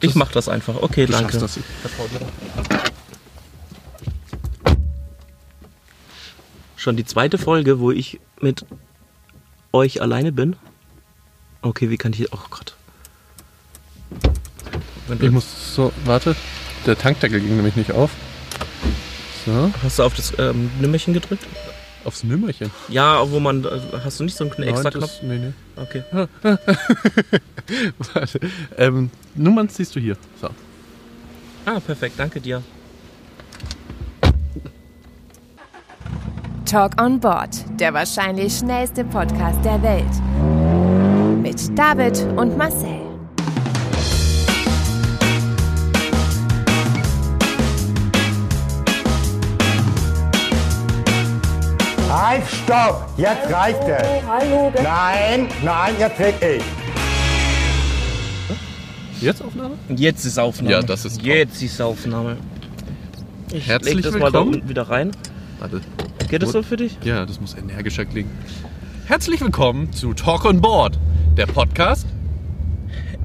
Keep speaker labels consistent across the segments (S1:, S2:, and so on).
S1: Ich mach das einfach. Okay,
S2: Du
S1: danke.
S2: das.
S1: Schon die zweite Folge, wo ich mit euch alleine bin. Okay, wie kann ich. Oh Gott.
S2: Ich muss so, warte. Der Tankdeckel ging nämlich nicht auf. So,
S1: Hast du auf das ähm, Nimmerchen gedrückt?
S2: Aufs Nimmerchen.
S1: Ja, wo man. Hast du nicht so einen extra
S2: Nein,
S1: Knopf?
S2: nee, nee.
S1: Okay.
S2: Warte. Ähm, Nummern siehst du hier. So.
S1: Ah, perfekt, danke dir.
S3: Talk on Board, der wahrscheinlich schnellste Podcast der Welt. Mit David und Marcel.
S4: Halt, stopp! Jetzt reicht es!
S5: Hallo,
S4: Nein, nein, jetzt red ich!
S2: Jetzt Aufnahme?
S1: Jetzt ist Aufnahme.
S2: Ja, das ist top.
S1: Jetzt ist Aufnahme. Ich
S2: Herzlich
S1: leg das mal da
S2: willkommen.
S1: unten wieder rein.
S2: Warte.
S1: Geht das so für dich?
S2: Ja, das muss energischer klingen. Herzlich willkommen zu Talk on Board, der Podcast,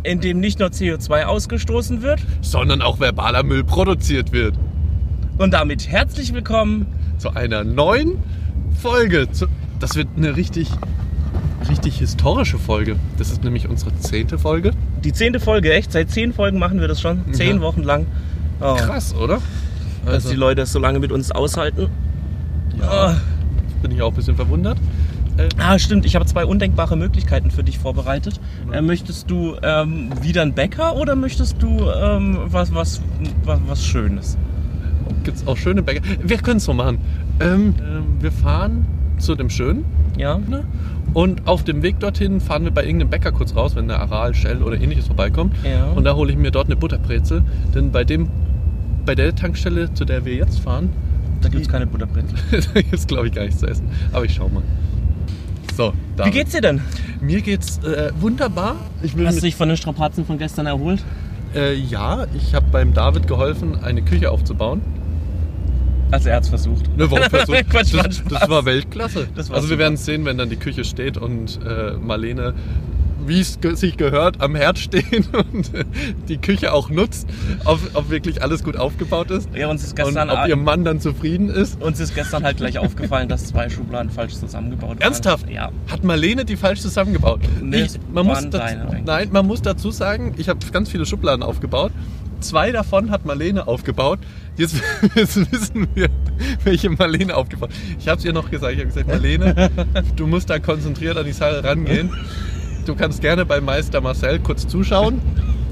S1: In dem nicht nur CO2 ausgestoßen wird.
S2: sondern auch verbaler Müll produziert wird.
S1: Und damit herzlich willkommen.
S2: Zu einer neuen Folge. Das wird eine richtig, richtig historische Folge. Das ist nämlich unsere zehnte Folge.
S1: Die zehnte Folge, echt? Seit zehn Folgen machen wir das schon. Zehn
S2: Ja.
S1: Wochen lang. Oh,
S2: Krass, oder?
S1: Dass
S2: Also,
S1: die Leute es so lange mit uns aushalten.
S2: ja, bin ich auch ein bisschen verwundert.
S1: Ah, stimmt. Ich habe zwei undenkbare Möglichkeiten für dich vorbereitet. Äh, möchtest du ähm, wieder einen Bäcker oder möchtest du ähm, was, was, was, was Schönes?
S2: Gibt es auch schöne Bäcker? Wir können es so machen. Ähm, wir fahren zu dem Schönen
S1: Ja?
S2: ne? und auf dem Weg dorthin fahren wir bei irgendeinem Bäcker kurz raus, wenn der Aral, Shell oder ähnliches vorbeikommt.
S1: Ja.
S2: Und da hole ich mir dort eine Butterbrezel. Denn bei, dem, bei der Tankstelle, zu der wir jetzt fahren,
S1: Da gibt es keine Butterbrezel.
S2: da gibt es glaube ich gar nichts zu essen. Aber ich schau mal. So,
S1: Wie geht's dir denn?
S2: Mir geht's äh, wunderbar.
S1: Hast du dich von den Strapazen von gestern erholt?
S2: äh, ja, ich habe beim David geholfen, eine Küche aufzubauen.
S1: Also er hat's versucht.
S2: Eine Woche versucht.
S1: Quatsch,
S2: das, das war Weltklasse.
S1: Das war
S2: also wir
S1: super.
S2: werden sehen, wenn dann die Küche steht und äh, Marlene, wie es sich gehört, am Herd stehen und die Küche auch nutzt, ob, ob wirklich alles gut aufgebaut ist
S1: Ja, uns ist
S2: und
S1: gestern,
S2: ob ihr Mann dann zufrieden ist.
S1: uns ist gestern halt gleich aufgefallen, dass zwei Schubladen falsch zusammengebaut waren.
S2: Ernsthaft?
S1: Ja.
S2: Hat Marlene die falsch zusammengebaut?
S1: Nee,
S2: ich, man muss dazu, nein, man muss dazu sagen, ich habe ganz viele Schubladen aufgebaut. Zwei davon hat Marlene aufgebaut. Jetzt, jetzt wissen wir, welche Marlene aufgebaut hat. Ich habe es ihr noch gesagt. Ich habe gesagt, Marlene, du musst da konzentriert an die Sache rangehen. Du kannst gerne bei Meister Marcel kurz zuschauen.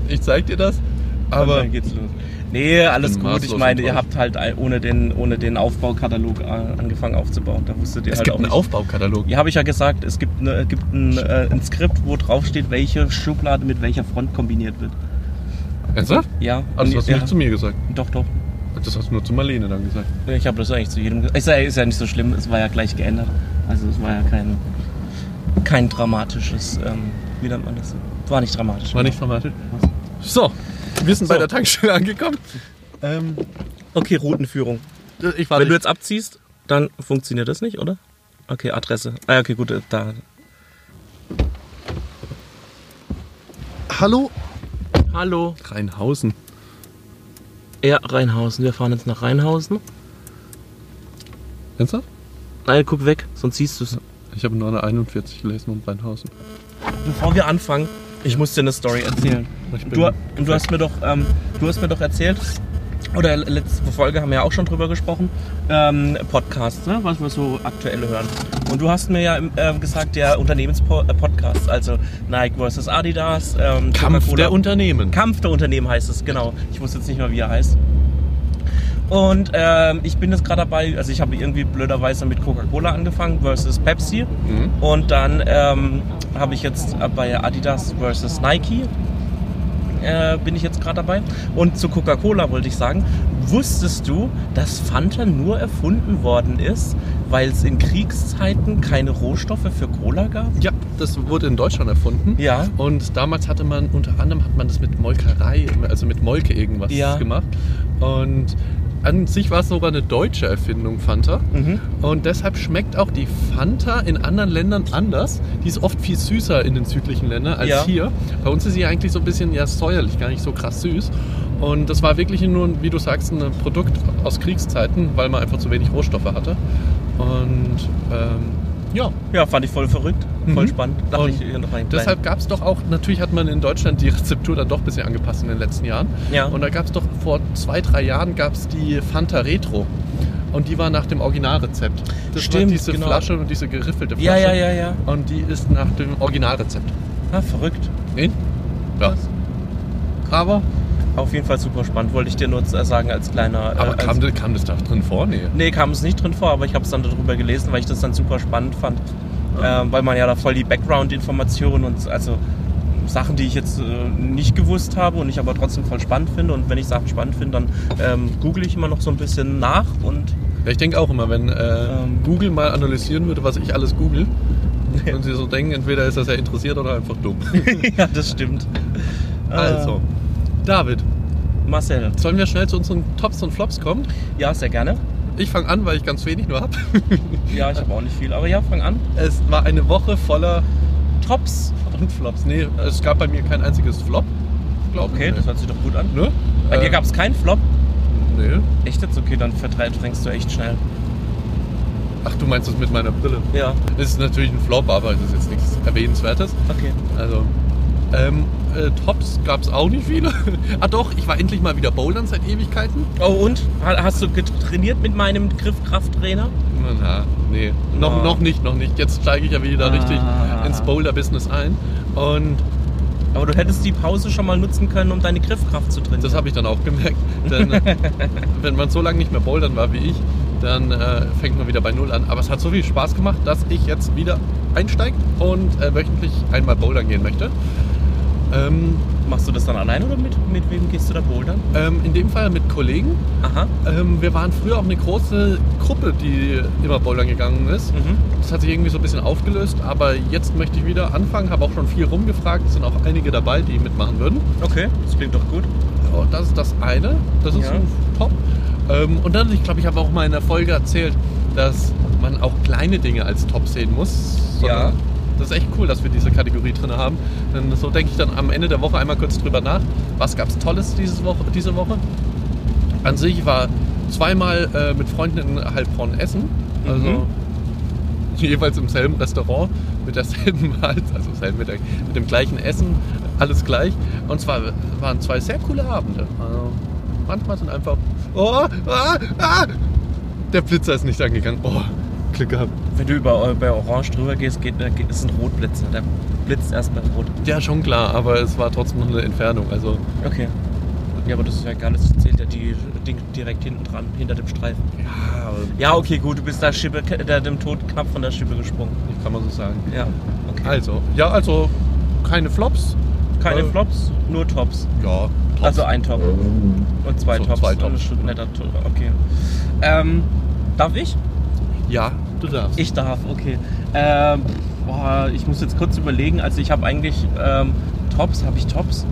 S2: Ich zeig dir das.
S1: Und
S2: Aber
S1: dann geht's los. Nee, alles gut. Ich meine, ihr habt halt ohne den, ohne den Aufbaukatalog äh, angefangen aufzubauen. Da wusstet ihr
S2: es
S1: halt
S2: gibt
S1: auch
S2: einen
S1: nicht.
S2: Aufbaukatalog.
S1: Ja, habe ich ja gesagt, es gibt, eine, gibt ein, äh, ein Skript, wo drauf steht, welche Schublade mit welcher Front kombiniert wird.
S2: Ernsthaft?
S1: Ja.
S2: Also, das hast du
S1: ja,
S2: nicht zu mir gesagt.
S1: Doch, doch.
S2: Das hast du nur zu Marlene dann gesagt.
S1: Ich habe das eigentlich zu jedem gesagt. Ist ja, ist ja nicht so schlimm, es war ja gleich geändert. Also es war ja kein, kein dramatisches, ähm, wie nennt man das? War nicht dramatisch.
S2: War nicht dramatisch. So, wir sind
S1: So.
S2: bei der Tankstelle angekommen. Ähm,
S1: Okay, Routenführung.
S2: ich war
S1: Wenn du jetzt abziehst, dann funktioniert das nicht, oder? Okay, Adresse. Ah, okay, gut, äh, da.
S2: Hallo?
S1: Hallo.
S2: Rheinhausen.
S1: Ja, Rheinhausen. Wir fahren jetzt nach Rheinhausen.
S2: Ernsthaft?
S1: Nein, guck weg, sonst siehst du es.
S2: Ich habe nur eine 41 gelesen um Rheinhausen.
S1: Bevor wir anfangen, ich muss dir eine Story erzählen. Du, du, hast mir doch, ähm, du hast mir doch erzählt, oder letzte Folge haben wir ja auch schon drüber gesprochen, ähm, Podcasts, ne, was wir so aktuell hören. Und du hast mir ja ähm, gesagt, der Unternehmenspodcast, also Nike versus Adidas, ähm,
S2: Kampf der Unternehmen.
S1: Kampf der Unternehmen heißt es, genau. Ich wusste jetzt nicht mehr, wie er heißt. Und ähm, ich bin jetzt gerade dabei, also ich habe irgendwie blöderweise mit Coca-Cola angefangen versus Pepsi.
S2: Mhm.
S1: Und dann ähm, habe ich jetzt bei Adidas versus Nike äh, bin ich jetzt gerade dabei. Und zu Coca-Cola wollte ich sagen, wusstest du, dass Fanta nur erfunden worden ist, weil es in Kriegszeiten keine Rohstoffe für Cola gab?
S2: Ja, das wurde in Deutschland erfunden.
S1: Ja.
S2: Und damals hatte man, unter anderem hat man das mit Molkerei, also mit Molke irgendwas
S1: Ja.
S2: gemacht. Und an sich war es sogar eine deutsche Erfindung, Fanta.
S1: Mhm.
S2: Und deshalb schmeckt auch die Fanta in anderen Ländern anders. Die ist oft viel süßer in den südlichen Ländern als
S1: Ja.
S2: hier. Bei uns ist sie eigentlich so ein bisschen ja, säuerlich, gar nicht so krass süß. Und das war wirklich nur, wie du sagst, ein Produkt aus Kriegszeiten, weil man einfach zu wenig Rohstoffe hatte. Und ähm, ja,
S1: Ja, fand ich voll verrückt. Voll
S2: Mhm.
S1: spannend. Dachte ich hier noch rein.
S2: Deshalb gab es doch auch, natürlich hat man in Deutschland die Rezeptur dann doch ein bisschen angepasst in den letzten Jahren.
S1: Ja.
S2: Und da gab es doch vor zwei, drei Jahren gab es die Fanta Retro. Und die war nach dem Originalrezept. Das war
S1: Stimmt,
S2: diese
S1: genau.
S2: Flasche und diese geriffelte
S1: Ja,
S2: Flasche.
S1: ja, ja, ja.
S2: Und die ist nach dem Originalrezept.
S1: Ah, verrückt.
S2: Nee? Ja. Aber,
S1: Auf jeden Fall super spannend. Wollte ich dir nur äh, sagen als kleiner.
S2: aber
S1: äh,
S2: kam,
S1: als,
S2: das- kam das da drin vor? Nee.
S1: Nee, kam es nicht drin vor, aber ich habe es dann darüber gelesen, weil ich das dann super spannend fand. Ähm, weil man ja da voll die Background-Informationen und also Sachen, die ich jetzt äh, nicht gewusst habe und ich aber trotzdem voll spannend finde. Und wenn ich Sachen spannend finde, dann ähm, google ich immer noch so ein bisschen nach und
S2: Ja, ich denke auch immer, wenn äh,
S1: Ähm.
S2: Google mal analysieren würde, was ich alles google, und sie so denken, entweder ist das ja interessiert oder einfach dumm.
S1: ja, das stimmt.
S2: Also, David,
S1: Marcel.
S2: sollen wir schnell zu unseren Tops und Flops kommen?
S1: Ja, sehr gerne.
S2: Ich fange an, weil ich ganz wenig nur habe.
S1: Ja, ich habe auch nicht viel, aber ja, fang an.
S2: Es war eine Woche voller
S1: Tops.
S2: und Flops. Nee, es gab bei mir kein einziges Flop, glaube ich.
S1: Okay, das hört sich doch gut an.
S2: Ne?
S1: Bei dir
S2: Äh,
S1: gab es keinen Flop.
S2: Nee.
S1: Echt jetzt? Okay, dann verdrängst du echt schnell.
S2: Ach, du meinst das mit meiner Brille?
S1: Ja,
S2: ist natürlich ein Flop, aber es ist jetzt nichts Erwähnenswertes.
S1: okay.
S2: Also, ähm, äh, Tops gab es auch nicht viele. ah doch, ich war endlich mal wieder bouldern seit Ewigkeiten.
S1: Oh und? Ha- Hast du trainiert mit meinem Griffkrafttrainer?
S2: Na, nee, noch,
S1: Oh.
S2: noch nicht, noch nicht. Jetzt steige ich ja wieder
S1: Ah.
S2: richtig ins Boulder-Business ein. Und
S1: Aber du hättest die Pause schon mal nutzen können, um deine Griffkraft zu trainieren.
S2: das habe ich dann auch gemerkt. Denn äh, wenn man so lange nicht mehr bouldern war wie ich, dann äh, fängt man wieder bei Null an. Aber es hat so viel Spaß gemacht, dass ich jetzt wieder einsteige und äh, wöchentlich einmal bouldern gehen möchte. Ähm,
S1: Machst du das dann allein oder mit, mit wem gehst du da bouldern?
S2: ähm, in dem Fall mit Kollegen.
S1: Aha.
S2: Ähm, wir waren früher auch eine große Gruppe, die immer bouldern gegangen ist.
S1: Mhm.
S2: Das hat sich irgendwie so ein bisschen aufgelöst, aber jetzt möchte ich wieder anfangen. Habe auch schon viel rumgefragt. Es sind auch einige dabei, die mitmachen würden.
S1: Okay, das klingt doch gut.
S2: Oh, das ist das eine. Das ist
S1: Ja.
S2: ein Top. Ähm, und dann, ich glaube, ich habe auch mal in der Folge erzählt, dass man auch kleine Dinge als Top sehen muss.
S1: Ja.
S2: Das ist echt cool, dass wir diese Kategorie drin haben. Denn so denke ich dann am Ende der Woche einmal kurz drüber nach. Was gab es Tolles dieses Woche, diese Woche? An sich war zweimal äh, mit Freunden in Heilbronn essen. Also
S1: Mhm.
S2: jeweils im selben Restaurant mit derselben Mahlzeit, also selben Mittag, mit dem gleichen Essen, alles gleich. Und zwar waren zwei sehr coole Abende. Also manchmal sind einfach. Oh, ah, ah, der Blitzer ist nicht angegangen. Oh, Glück gehabt.
S1: Wenn du über, bei Orange drüber gehst, geht, äh, geht- ist ein Rotblitzer. Der blitzt erst bei Rot.
S2: Ja, schon klar, aber es war trotzdem noch eine Entfernung. Also,
S1: Okay. Ja, aber das ist ja egal, das zählt ja die Ding direkt hinten dran, hinter dem Streifen.
S2: ja,
S1: Ja, okay, gut, du bist da Schippe, der, dem Tod knapp von der Schippe gesprungen.
S2: kann man so sagen.
S1: Ja, okay.
S2: Also, ja, also keine Flops.
S1: Keine
S2: äh,
S1: Flops, nur Tops.
S2: Ja, Tops.
S1: Also ein Top und zwei
S2: So,
S1: Tops.
S2: zwei
S1: Und
S2: Tops.
S1: ein Stück netter Top. Okay. Ähm, darf ich?
S2: ja, du darfst.
S1: Ich darf, okay. Ähm, boah, ich muss jetzt kurz überlegen. Also ich habe eigentlich ähm, Tops, habe ich Tops?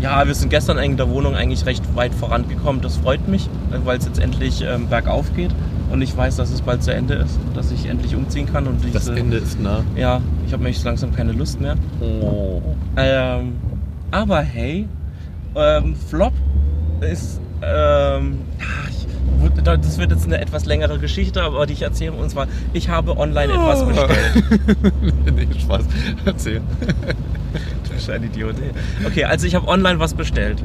S1: Ja, wir sind gestern in der Wohnung eigentlich recht weit vorangekommen. Das freut mich, weil es jetzt endlich ähm, bergauf geht und ich weiß, dass es bald zu Ende ist, dass ich endlich umziehen kann und
S2: das
S1: diese,
S2: Ende ist nah.
S1: Ja, ich habe nämlich langsam keine Lust mehr.
S2: Oh.
S1: Ähm, aber hey, ähm, Flop ist, ähm, ach, ich, das wird jetzt eine etwas längere Geschichte, aber die ich erzähle. Und zwar, ich habe online etwas bestellt.
S2: nee, Spaß. Erzähl.
S1: Du bist ein Idiot. ey. Okay, also ich habe online was bestellt.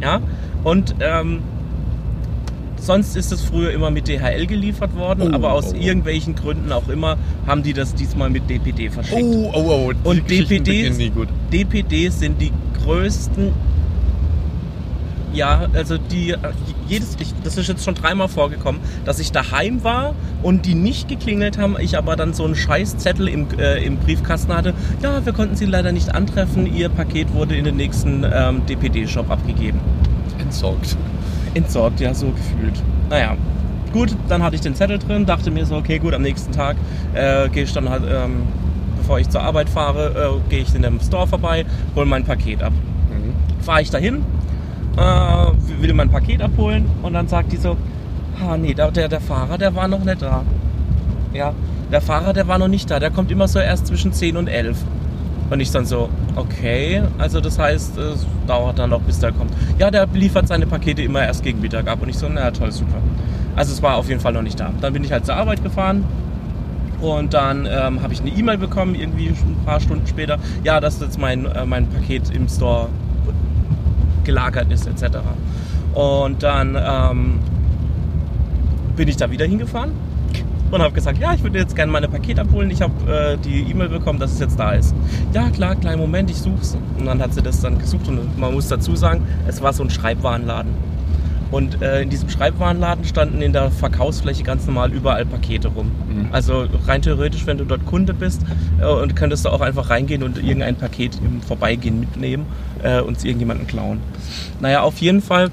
S2: Ja.
S1: Ja, und ähm, sonst ist es früher immer mit DHL geliefert worden,
S2: Oh,
S1: aber aus
S2: oh.
S1: irgendwelchen Gründen auch immer haben die das diesmal mit DPD verschickt.
S2: Oh, oh, oh. die
S1: Und DPD. DPDs sind die größten. Ja, also die jedes, ich, das ist jetzt schon dreimal vorgekommen, dass ich daheim war und die nicht geklingelt haben, ich aber dann so einen Scheißzettel im, äh, im Briefkasten hatte. Ja, wir konnten sie leider nicht antreffen. Ihr Paket wurde in den nächsten ähm, DPD-Shop abgegeben.
S2: Entsorgt.
S1: Entsorgt, ja, so gefühlt. Naja, gut, dann hatte ich den Zettel drin, dachte mir so, okay, gut, am nächsten Tag äh, gehe ich dann halt, ähm, bevor ich zur Arbeit fahre, äh, gehe ich in dem Store vorbei, hole mein Paket ab.
S2: Mhm.
S1: Fahre ich dahin, äh, will mein Paket abholen und dann sagt die so, ah nee, der, der, Fahrer, der war noch nicht da. Ja, der Fahrer, der war noch nicht da. Der kommt immer so erst zwischen 10 und 11. Und ich dann so, okay, also das heißt, es dauert dann noch, bis der kommt. Ja, der liefert seine Pakete immer erst gegen Mittag ab. Und ich so, na toll, super. Also es war auf jeden Fall noch nicht da. Dann bin ich halt zur Arbeit gefahren und dann ähm, habe ich eine E-Mail bekommen, irgendwie ein paar Stunden später. Ja, dass jetzt mein, äh, mein Paket im Store gelagert ist, etc. Und dann ähm, bin ich da wieder hingefahren und habe gesagt, ja, ich würde jetzt gerne meine Paket abholen. Ich habe äh, die E-Mail bekommen, dass es jetzt da ist. Ja, klar, kleinen Moment, ich such's. Und dann hat sie das dann gesucht und man muss dazu sagen, es war so ein Schreibwarenladen. Und äh, in diesem Schreibwarenladen standen in der Verkaufsfläche ganz normal überall Pakete rum.
S2: Mhm.
S1: Also rein theoretisch, wenn du dort Kunde bist äh, und könntest du auch einfach reingehen und irgendein Paket im Vorbeigehen mitnehmen äh, und es irgendjemanden klauen. Naja, auf jeden Fall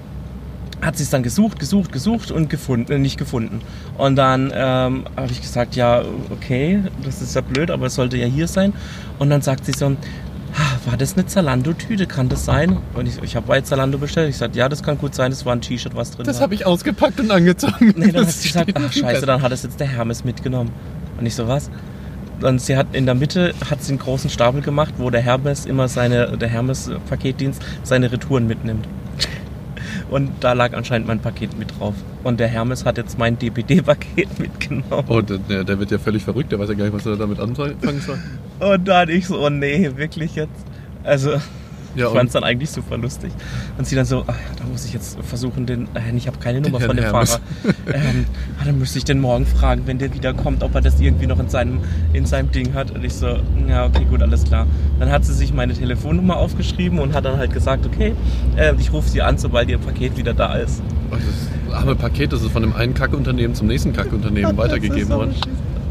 S1: hat sie es dann gesucht, gesucht, gesucht und gefunden, äh, nicht gefunden. Und dann ähm, habe ich gesagt, ja, okay, das ist ja blöd, aber es sollte ja hier sein. Und dann sagt sie so, "Ah, war das eine Zalando-Tüte, kann das sein? Und ich, ich habe bei Zalando bestellt. Ich sagte, ja, das kann gut sein, das war ein T-Shirt, was drin
S2: Das
S1: war.
S2: habe ich ausgepackt und angezogen.
S1: Nee, dann hat
S2: Das
S1: sie gesagt, ach scheiße,
S2: Bett.
S1: dann hat es jetzt der Hermes mitgenommen. Und ich so, was? Und sie hat in der Mitte hat sie einen großen Stapel gemacht, wo der Hermes immer seine, der Hermes Paketdienst seine Retouren mitnimmt. Und da lag anscheinend mein Paket mit drauf. Und der Hermes hat jetzt mein DPD-Paket mitgenommen.
S2: Oh, der, der wird ja völlig verrückt, der weiß ja gar nicht, was er damit anfangen soll.
S1: Und dann ich so, oh nee, wirklich jetzt. Also,
S2: Ja,
S1: ich fand es dann eigentlich super lustig. Und sie dann so, ach, da muss ich jetzt versuchen, den, äh, ich habe keine Nummer
S2: Herrn
S1: von dem
S2: Hermes.
S1: Fahrer. ähm, ah, dann müsste ich den morgen fragen, wenn der wiederkommt, ob er das irgendwie noch in seinem, in seinem Ding hat. Und ich so, ja, okay, gut, alles klar. Dann hat sie sich meine Telefonnummer aufgeschrieben und hat dann halt gesagt, okay, äh, ich rufe sie an, sobald ihr Paket wieder da ist.
S2: Oh, das arme Paket, das ist von dem einen Kackunternehmen zum nächsten Kackunternehmen weitergegeben worden.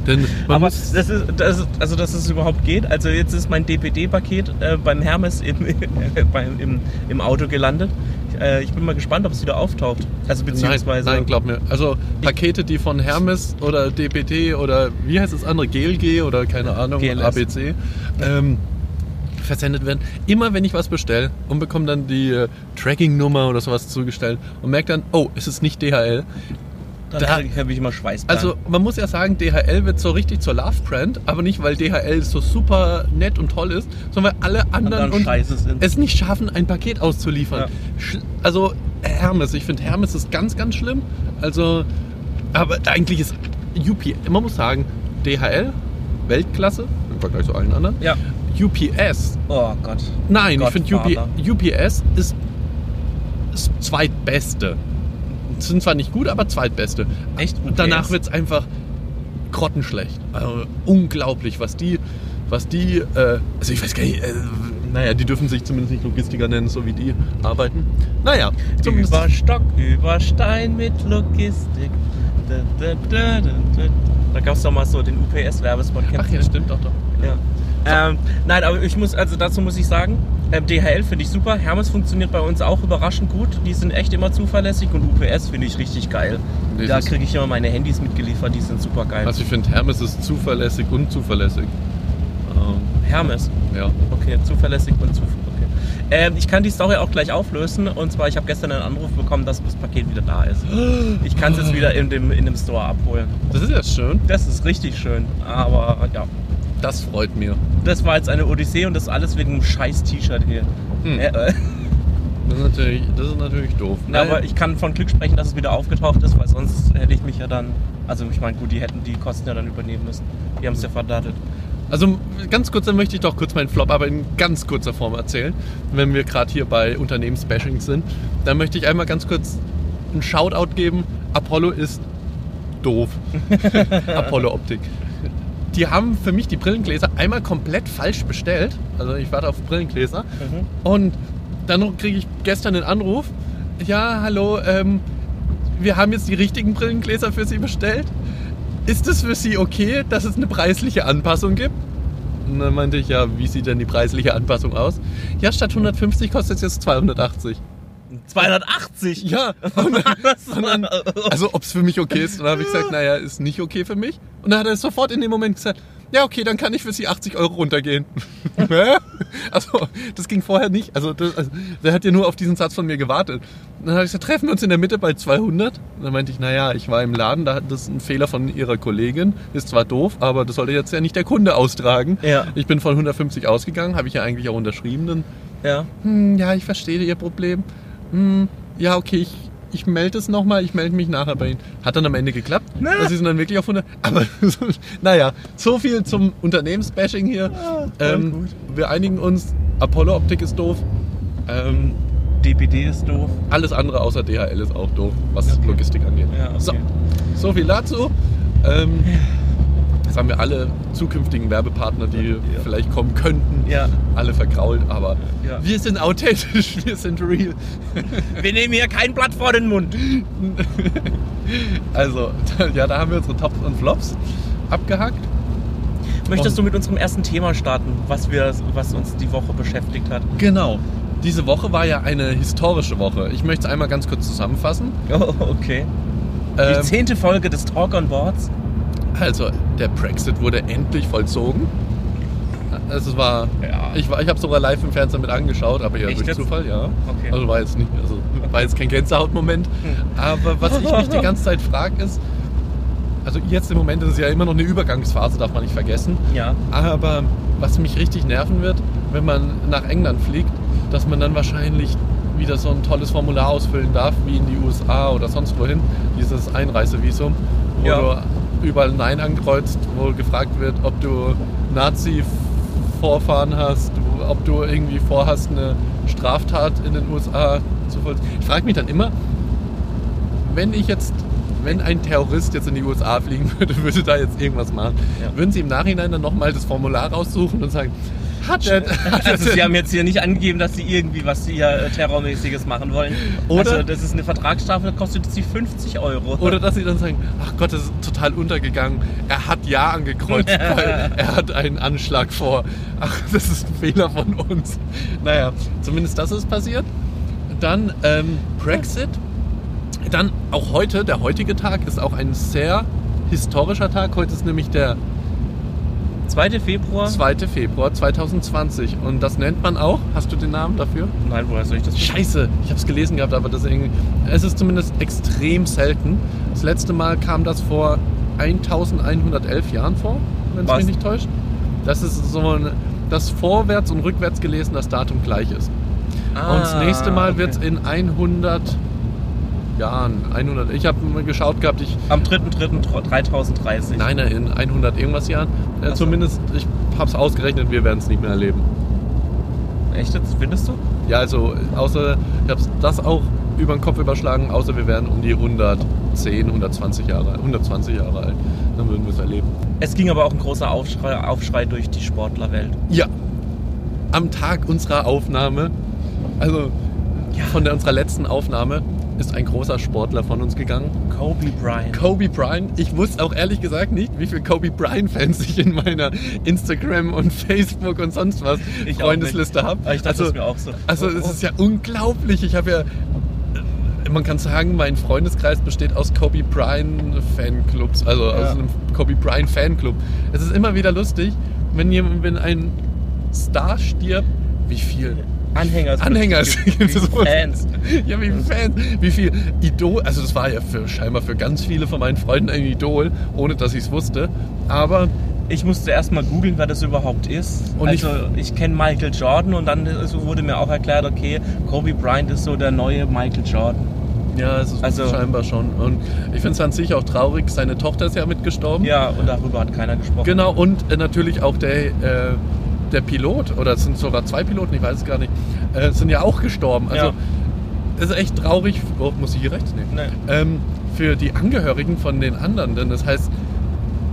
S2: Denn
S1: Aber das ist, das also dass es überhaupt geht. Also jetzt ist mein DPD-Paket äh, beim Hermes im, beim, im, im Auto gelandet. Äh, ich bin mal gespannt, ob es wieder auftaucht. Also
S2: nein,
S1: beziehungsweise.
S2: nein, glaub mir. Also Pakete, die von Hermes oder DPD oder wie heißt das andere, GLG oder keine Ahnung,
S1: GLS.
S2: ABC, ähm, versendet werden. Immer wenn ich was bestelle und bekomme dann die äh, Tracking-Nummer oder sowas zugestellt und merke dann, oh, es ist nicht DHL.
S1: Dann
S2: da-
S1: habe ich immer Schweißperlen.
S2: Also man muss ja sagen, DHL wird so richtig zur Love-Brand, aber nicht, weil DHL so super nett und toll ist, sondern weil alle anderen
S1: sind.
S2: es nicht schaffen, ein Paket auszuliefern.
S1: Ja.
S2: Also Hermes, ich finde Hermes ist ganz, ganz schlimm. Also, aber eigentlich ist UP, man muss sagen, DHL, Weltklasse, im Vergleich zu allen anderen.
S1: ja.
S2: UPS,
S1: Oh Gott.
S2: nein, ich finde UPS ist das zweitbeste. Sind zwar nicht gut, aber zweitbeste.
S1: Echt?
S2: Und danach wird es einfach grottenschlecht. Also, unglaublich, was die, was die, äh, also ich weiß gar nicht, äh, naja, die dürfen sich zumindest nicht Logistiker nennen, so wie die arbeiten. Naja, zumindest,
S1: Über Stock, über Stein mit Logistik. Da, da, da. da gab es doch mal so den UPS-Werbespot.
S2: ach ja, stimmt doch doch.
S1: Ja. Ähm, nein, aber ich muss, also dazu muss ich sagen, ähm, DHL finde ich super. Hermes funktioniert bei uns auch überraschend gut. Die sind echt immer zuverlässig und UPS finde ich richtig geil.
S2: Nee,
S1: da kriege ich immer meine Handys mitgeliefert, die sind super geil.
S2: Also ich finde Hermes ist zuverlässig und zuverlässig. Ähm,
S1: Hermes.
S2: ja.
S1: Okay, zuverlässig und zuverlässig. Okay. Ähm, ich kann die Story auch gleich auflösen. Und zwar, ich habe gestern einen Anruf bekommen, dass das Paket wieder da ist. Ich kann es jetzt wieder in dem, in dem Store abholen.
S2: Das ist ja schön.
S1: Das ist richtig schön. Aber ja,
S2: Das freut mir.
S1: das war jetzt eine Odyssee und das alles wegen einem scheiß T-Shirt hier.
S2: Hm.
S1: Äh, äh.
S2: Das ist natürlich, das ist natürlich doof.
S1: Na, aber ich kann von Glück sprechen, dass es wieder aufgetaucht ist, weil sonst hätte ich mich ja dann. Also ich meine, gut, die hätten die Kosten ja dann übernehmen müssen. Die haben es ja verdattelt.
S2: Also ganz kurz, dann möchte ich doch kurz meinen Flop aber in ganz kurzer Form erzählen. Wenn wir gerade hier bei Unternehmensbashing sind, dann möchte ich einmal ganz kurz einen Shoutout geben. Apollo ist doof. Apollo Optik. Die haben für mich die Brillengläser einmal komplett falsch bestellt. Also ich warte auf Brillengläser.
S1: Mhm.
S2: Und dann kriege ich gestern den Anruf. Ja, hallo, ähm, wir haben jetzt die richtigen Brillengläser für Sie bestellt. Ist es für Sie okay, dass es eine preisliche Anpassung gibt? Und dann meinte ich, ja, wie sieht denn die preisliche Anpassung aus? Ja, statt 150 kostet es jetzt 280.
S1: 280!
S2: Ja, und dann, und also ob es für mich okay ist. Und dann habe ich gesagt, naja, ist nicht okay für mich. Und dann hat er sofort in dem Moment gesagt, ja, okay, dann kann ich für Sie 80 Euro runtergehen. Also, das ging vorher nicht. Also, das, also, der hat ja nur auf diesen Satz von mir gewartet. Dann habe ich gesagt, treffen wir uns in der Mitte bei 200. Und dann meinte ich, naja, ich war im Laden, da hat das ein Fehler von Ihrer Kollegin. Ist zwar doof, aber das sollte jetzt ja nicht der Kunde austragen.
S1: Ja.
S2: Ich bin von 150 ausgegangen, habe ich ja eigentlich auch unterschrieben. Dann,
S1: Ja.
S2: hm, ja, ich verstehe Ihr Problem. Hm, ja, okay, ich, ich melde es nochmal, ich melde mich nachher bei Ihnen. Hat dann am Ende geklappt.
S1: Na.
S2: Sie sind dann wirklich auf 100. Aber naja, so viel zum Unternehmensbashing hier. ähm, wir einigen uns, Apollo Optik ist doof. Ähm,
S1: DPD ist doof.
S2: alles andere außer DHL ist auch doof, was Logistik angeht.
S1: Ja, okay.
S2: So, so viel dazu. Ähm, jetzt haben wir alle zukünftigen Werbepartner, die vielleicht kommen könnten,
S1: Ja.
S2: alle vergrault, aber
S1: Ja.
S2: wir sind authentisch, wir sind real.
S1: Wir nehmen hier kein Blatt vor den Mund.
S2: Also, ja, da haben wir unsere Tops und Flops abgehakt.
S1: Möchtest du mit unserem ersten Thema starten, was, wir, was uns die Woche beschäftigt hat?
S2: Genau. Diese Woche war ja eine historische Woche. Ich möchte es einmal ganz kurz zusammenfassen.
S1: Oh, okay. Die
S2: Ähm,
S1: zehnte Folge des Talk on Boards.
S2: Also, der Brexit wurde endlich vollzogen. Es war,
S1: Ja.
S2: ich, war- ich habe sogar live im Fernsehen mit angeschaut, aber ja
S1: Echt
S2: durch
S1: jetzt?
S2: Zufall, ja.
S1: Okay.
S2: Also war jetzt nicht, also war jetzt kein Gänsehautmoment. Aber was ich mich die ganze Zeit frage ist, also jetzt im Moment ist es ja immer noch eine Übergangsphase, darf man nicht vergessen.
S1: Ja.
S2: Aber was mich richtig nerven wird, wenn man nach England fliegt, dass man dann wahrscheinlich wieder so ein tolles Formular ausfüllen darf, wie in die USA oder sonst wohin, dieses Einreisevisum, wo
S1: Ja.
S2: du überall Nein ankreuzt, wo gefragt wird, ob du Nazi-Vorfahren hast, ob du irgendwie vorhast, eine Straftat in den USA zu vollziehen. Ich frage mich dann immer, wenn ich jetzt, wenn ein Terrorist jetzt in die USA fliegen würde, würde da jetzt irgendwas machen,
S1: Ja.
S2: würden Sie im Nachhinein dann nochmal das Formular raussuchen und sagen, hat er,
S1: Also sie haben jetzt hier nicht angegeben, dass sie irgendwie was hier äh, Terrormäßiges machen wollen.
S2: Oder-
S1: Also das ist eine Vertragsstrafe, da kostet sie 50 Euro.
S2: Oder dass sie dann sagen, ach Gott, das ist total untergegangen. Er hat Ja angekreuzt, weil er hat einen Anschlag vor. Ach, das ist ein Fehler von uns. Naja, zumindest das ist passiert. Dann ähm, Brexit. Dann auch heute, der heutige Tag ist auch ein sehr historischer Tag. Heute ist nämlich der
S1: 2. Februar?
S2: 2. Februar 2020. Und das nennt man auch, hast du den Namen dafür?
S1: Nein, woher soll ich das?
S2: Scheiße, ich habe es gelesen gehabt, aber das irgendwie, es ist zumindest extrem selten. Das letzte Mal kam das vor 1111 Jahren vor, wenn es mich nicht täuscht. Das ist so ein, das vorwärts und rückwärts gelesen das Datum gleich ist.
S1: Ah,
S2: und das nächste Mal
S1: okay.
S2: wird es in 100 Jahren, 100, ich habe mal geschaut gehabt, ich,
S1: Am 3.3.3030.
S2: nein, nein, in 100 irgendwas Jahren, äh,
S1: so.
S2: zumindest, ich habe es ausgerechnet, wir werden es nicht mehr erleben.
S1: Echt jetzt? Findest du?
S2: Ja, also außer ich habe das auch über den Kopf überschlagen, außer wir wären um die 110, 120 Jahre, 120 Jahre alt. Dann würden wir es erleben.
S1: Es ging aber auch ein großer Aufschrei, Aufschrei durch die Sportlerwelt.
S2: Ja, am Tag unserer Aufnahme, also von der, unserer letzten Aufnahme, ist ein großer Sportler von uns gegangen.
S1: Kobe Bryant.
S2: Kobe Bryant. Ich wusste auch ehrlich gesagt nicht, wie viele Kobe Bryant-Fans ich in meiner Instagram und Facebook und sonst was
S1: Ich
S2: Freundesliste habe.
S1: Ich dachte, das ist mir auch so.
S2: Also
S1: Oh,
S2: es
S1: oh.
S2: ist ja unglaublich. Ich habe ja, man kann sagen, mein Freundeskreis besteht aus Kobe Bryant Fanclubs, also aus
S1: Ja.
S2: einem Kobe Bryant Fanclub. Es ist immer wieder lustig, wenn jemand, wenn ein Star stirbt, wie viel
S1: Anhänger.
S2: Anhänger
S1: Fans.
S2: Ja, wie viele Fans, wie viel Idol, also das war ja für, scheinbar für ganz viele von meinen Freunden ein Idol, ohne dass ich es wusste. Aber
S1: Ich musste erst mal googeln, wer das überhaupt ist.
S2: Und
S1: also ich, kenne Michael Jordan und dann wurde mir auch erklärt, okay, Kobe Bryant ist so der neue Michael Jordan.
S2: ja, es ist
S1: Also-
S2: scheinbar schon. Und ich finde es an sich auch traurig, seine Tochter ist ja mitgestorben.
S1: Ja, und darüber hat keiner gesprochen.
S2: Genau, und äh, natürlich auch der, äh, der Pilot, oder es sind sogar zwei Piloten, ich weiß es gar nicht, äh, sind ja auch gestorben. Also
S1: Ja.
S2: es ist echt traurig. Oh, muss ich hier rechts? Nee.
S1: Nee.
S2: Ähm, für die Angehörigen von den anderen. Denn das heißt,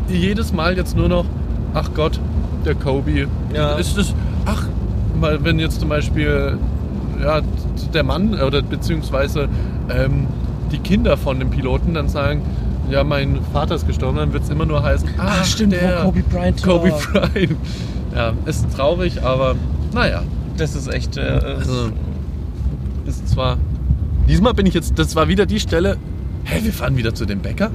S2: jedes Mal jetzt nur noch, ach Gott, der Kobe.
S1: Ja.
S2: Ist das, ach, mal, wenn jetzt zum Beispiel ja, der Mann oder beziehungsweise ähm, die Kinder von dem Piloten dann sagen, ja, mein Vater ist gestorben, dann wird es immer nur heißen,
S1: Ah, stimmt, wo Kobe Bryant
S2: Kobe. Bryant. Ja, ist traurig, aber naja.
S1: Das ist echt. Äh,
S2: Also, ist zwar. Diesmal bin ich jetzt. Das war wieder die Stelle. Hä, wir fahren wieder zu dem Bäcker?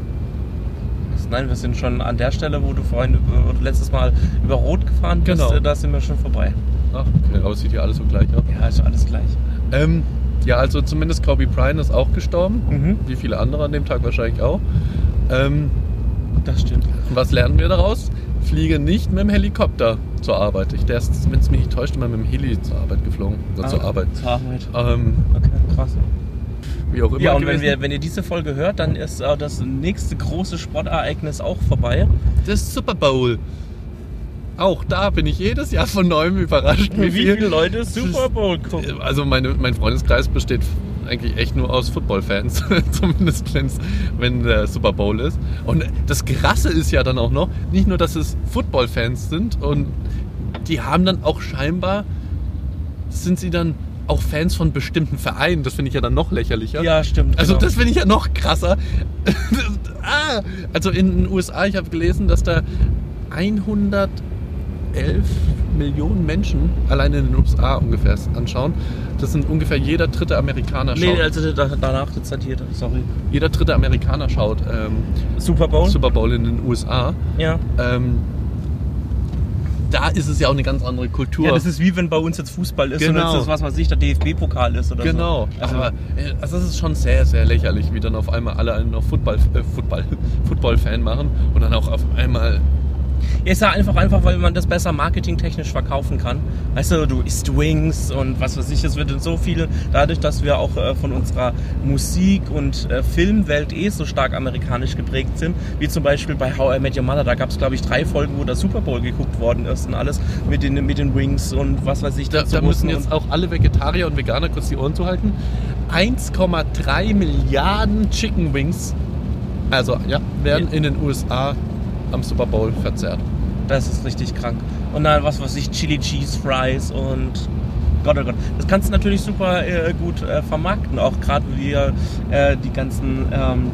S1: Nein, wir sind schon an der Stelle, wo du vorhin äh, letztes Mal über Rot gefahren bist.
S2: Genau.
S1: äh, Da sind wir schon vorbei.
S2: Ach, okay, aber es sieht ja alles so gleich aus.
S1: Ja, ist alles gleich.
S2: Ähm, ja, also zumindest Kobe Bryant ist auch gestorben.
S1: Mhm.
S2: Wie viele andere an dem Tag wahrscheinlich auch. Ähm,
S1: Das stimmt.
S2: was lernen wir daraus? Fliege nicht mit dem Helikopter zur Arbeit. Ich, der ist, wenn es mich nicht täuscht, immer mit dem Heli zur Arbeit geflogen. Oder zur
S1: Ah,
S2: Arbeit.
S1: Zur Arbeit.
S2: Ähm,
S1: Okay, krass.
S2: wie auch immer.
S1: Ja, und wenn, wir, wenn ihr diese Folge hört, dann ist äh, das nächste große Sportereignis auch vorbei.
S2: Das Super Bowl. Auch da bin ich jedes Jahr von neuem überrascht, wie, viel.
S1: Leute Super Bowl gucken?
S2: Also meine, mein Freundeskreis besteht eigentlich echt nur aus Football-Fans, zumindest wenn der Super Bowl ist. Und das Krasse ist ja dann auch noch, nicht nur, dass es Football-Fans sind und die haben dann auch scheinbar, sind sie dann auch Fans von bestimmten Vereinen. Das finde ich ja dann noch lächerlicher.
S1: Ja, stimmt.
S2: Also
S1: genau.
S2: das finde ich ja noch krasser. ah, also in den USA, ich habe gelesen, dass da 111 Millionen Menschen allein in den USA ungefähr anschauen. Das sind ungefähr jeder dritte Amerikaner schaut.
S1: Nee, also da, danach dezertiert, sorry.
S2: Jeder dritte Amerikaner schaut ähm,
S1: Super Bowl?
S2: Super Bowl in den USA.
S1: Ja.
S2: Ähm, da ist es ja auch eine ganz andere Kultur.
S1: Ja, das ist wie wenn bei uns jetzt Fußball ist
S2: Genau.
S1: und jetzt das, was weiß ich, der DFB-Pokal ist oder
S2: Genau,
S1: so. Also,
S2: aber äh, also das ist schon sehr, sehr lächerlich, wie dann auf einmal alle einen auf Football, äh, Football, Football-Fan machen und dann auch auf einmal
S1: ja, ist ja einfach, einfach, weil man das besser marketingtechnisch verkaufen kann. Weißt du, du isst Wings und was weiß ich, es wird in so viel, dadurch, dass wir auch äh, von unserer Musik- und äh, Filmwelt eh so stark amerikanisch geprägt sind, wie zum Beispiel bei How I Met Your Mother, da gab es, glaube ich, drei Folgen, wo der Super Bowl geguckt worden ist und alles mit den, mit den Wings und was weiß ich.
S2: Da,
S1: dazu
S2: da müssen jetzt auch alle Vegetarier und Veganer kurz die Ohren zuhalten. 1,3 Milliarden Chicken Wings, also ja, werden in den USA am Super Bowl verzehrt.
S1: Das ist richtig krank. Und dann, was weiß ich, Chili Cheese Fries und Gott, oh Gott. Das kannst du natürlich super äh, gut äh, vermarkten. Auch gerade wie äh, die ganzen ähm,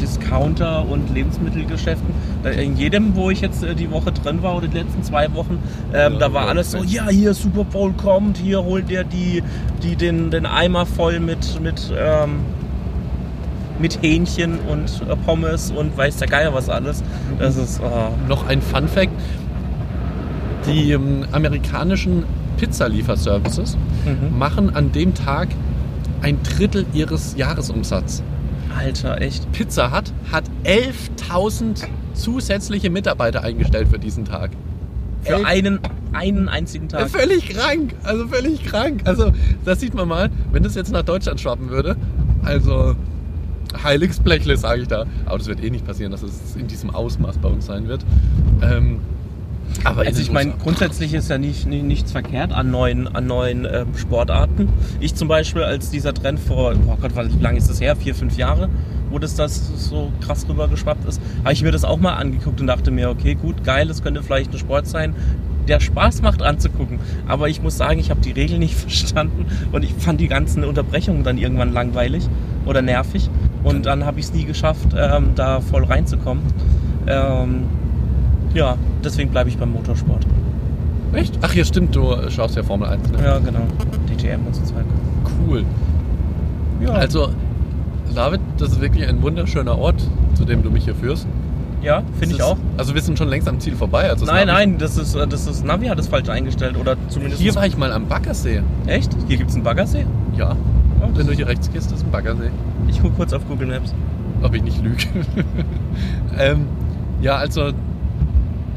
S1: Discounter und Lebensmittelgeschäften. In jedem, wo ich jetzt äh, die Woche drin war oder die letzten zwei Wochen, ähm,
S2: Ja,
S1: da war alles so, ja, hier Super Bowl kommt, hier holt ihr die, die den, den Eimer voll mit, mit, ähm, mit Hähnchen und äh, Pommes und weiß der Geier was alles. Das ist, oh,
S2: Noch ein Fun Fact: Die ähm, amerikanischen Pizzalieferservices
S1: Mhm.
S2: machen an dem Tag ein Drittel ihres Jahresumsatzes.
S1: Alter, echt.
S2: Pizza Hut hat 11.000 zusätzliche Mitarbeiter eingestellt für diesen Tag.
S1: Für
S2: Elf-
S1: einen, einen einzigen
S2: Ja,
S1: Tag.
S2: Völlig krank, also völlig krank. Also das sieht man mal, wenn das jetzt nach Deutschland schwappen würde, also heiliges Blechle, sage ich da. Aber das wird eh nicht passieren, dass es in diesem Ausmaß bei uns sein wird. Ähm, aber
S1: Also ich meine, grundsätzlich ist ja nicht, nicht, nichts verkehrt an neuen, an neuen ähm, Sportarten. Ich zum Beispiel, als dieser Trend vor, oh Gott, wie lange ist das her? Vier, fünf Jahre, wo das, das so krass rübergeschwappt ist, habe ich mir das auch mal angeguckt und dachte mir, okay, gut, geil, das könnte vielleicht ein Sport sein, der Spaß macht anzugucken. Aber ich muss sagen, ich habe die Regeln nicht verstanden und ich fand die ganzen Unterbrechungen dann irgendwann langweilig oder nervig. Und dann habe ich es nie geschafft, ähm, da voll reinzukommen. Ähm, ja, deswegen bleibe ich beim Motorsport.
S2: Echt? Ach ja, stimmt, du schaust ja Formel 1. Ne?
S1: Ja, genau. DTM und so Zeug.
S2: Cool.
S1: Ja,
S2: Also, David, das ist wirklich ein wunderschöner Ort, zu dem du mich hier führst.
S1: ja, finde ich
S2: ist-
S1: auch.
S2: Also wir sind schon längst am Ziel vorbei. Also
S1: Nein,
S2: Navi-
S1: nein, das ist, äh, das ist Navi hat es falsch eingestellt oder zumindest.
S2: Hier war ich mal am Baggersee.
S1: Echt? Hier gibt es einen Baggersee?
S2: Ja.
S1: Oh,
S2: Wenn du hier rechts gehst, ist ein Baggersee.
S1: Ich gucke kurz auf Google Maps.
S2: Ob ich nicht lüge. ähm, ja, also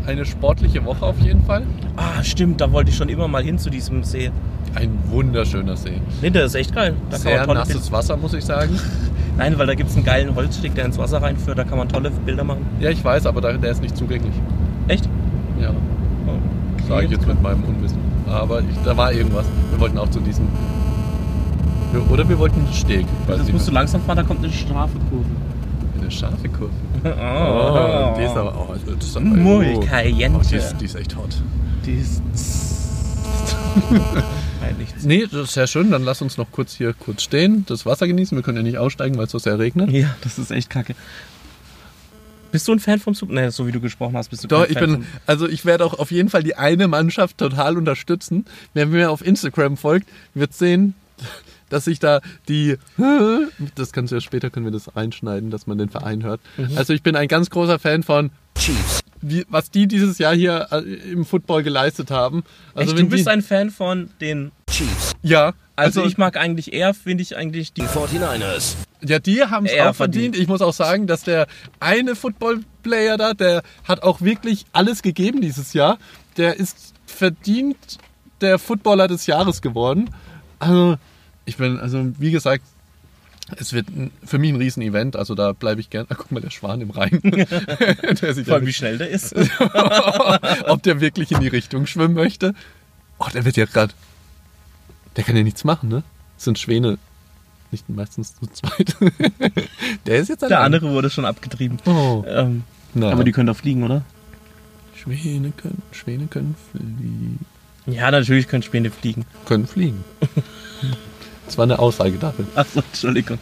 S2: eine sportliche Woche auf jeden Fall.
S1: Ah, stimmt, da wollte ich schon immer mal hin zu diesem See.
S2: Ein wunderschöner See.
S1: Nee, der ist echt geil. Da
S2: Sehr nasses Wasser, muss ich sagen.
S1: Bilder- Nein, weil da gibt es einen geilen Holzsteg, der ins Wasser reinführt. Da kann man tolle Bilder machen.
S2: Ja, ich weiß, aber der ist nicht zugänglich.
S1: Echt?
S2: Ja,
S1: Oh.
S2: sage ich jetzt mit meinem Unwissen. Aber ich, da war irgendwas. Wir wollten auch zu diesem. Oder wir wollten einen Steg. Weiß
S1: Das musst du langsam fahren, da kommt eine scharfe Kurve.
S2: Eine scharfe Kurve.
S1: Oh,
S2: die ist aber. Oh, das ist aber
S1: Muy
S2: oh,
S1: caliente.
S2: Oh, die, ist, die ist echt hot.
S1: Die ist. Peinlich.
S2: Nee, das ist sehr schön. Dann lass uns noch kurz hier kurz stehen, das Wasser genießen. Wir können ja nicht aussteigen, weil es so sehr regnet.
S1: Ja, das ist echt kacke. Bist du ein Fan vom Super? Ne, so wie du gesprochen hast, bist du
S2: Doch,
S1: kein
S2: ich
S1: Fan
S2: bin, also ich werde auch auf jeden Fall die eine Mannschaft total unterstützen. Wer mir auf Instagram folgt, wird sehen, dass sich da die, das kannst du ja später, können wir das reinschneiden, dass man den Verein hört.
S1: Mhm.
S2: Also ich bin ein ganz großer Fan von Chiefs. Wie, was die dieses Jahr hier äh, im Football geleistet haben. Also
S1: Echt,
S2: wenn
S1: du bist
S2: die,
S1: ein Fan von den.
S2: ja,
S1: Also, ich mag eigentlich eher, finde ich eigentlich die.
S2: Ja, die haben es auch verdient.
S1: verdient.
S2: Ich muss auch sagen, dass der eine Football-Player da, der hat auch wirklich alles gegeben dieses Jahr. Der ist verdient der Footballer des Jahres geworden. Also, ich bin, also wie gesagt, es wird für mich ein Riesenevent. Also da bleibe ich gern. Ah, guck mal, der Schwan im Rhein. der sich
S1: Vor allem, wie schnell der ist.
S2: ob der wirklich in die Richtung schwimmen möchte. Oh, der wird ja gerade. Der kann ja nichts machen, ne? Das sind Schwäne. Nicht meistens zu zweit. der ist jetzt
S1: Der
S2: allein.
S1: andere wurde schon abgetrieben.
S2: Oh.
S1: Ähm, aber die können doch fliegen, oder?
S2: Schwäne können, Schwäne können fliegen.
S1: Ja, natürlich können Späne fliegen.
S2: Können fliegen. Das war eine Aussage, David.
S1: Achso, Entschuldigung.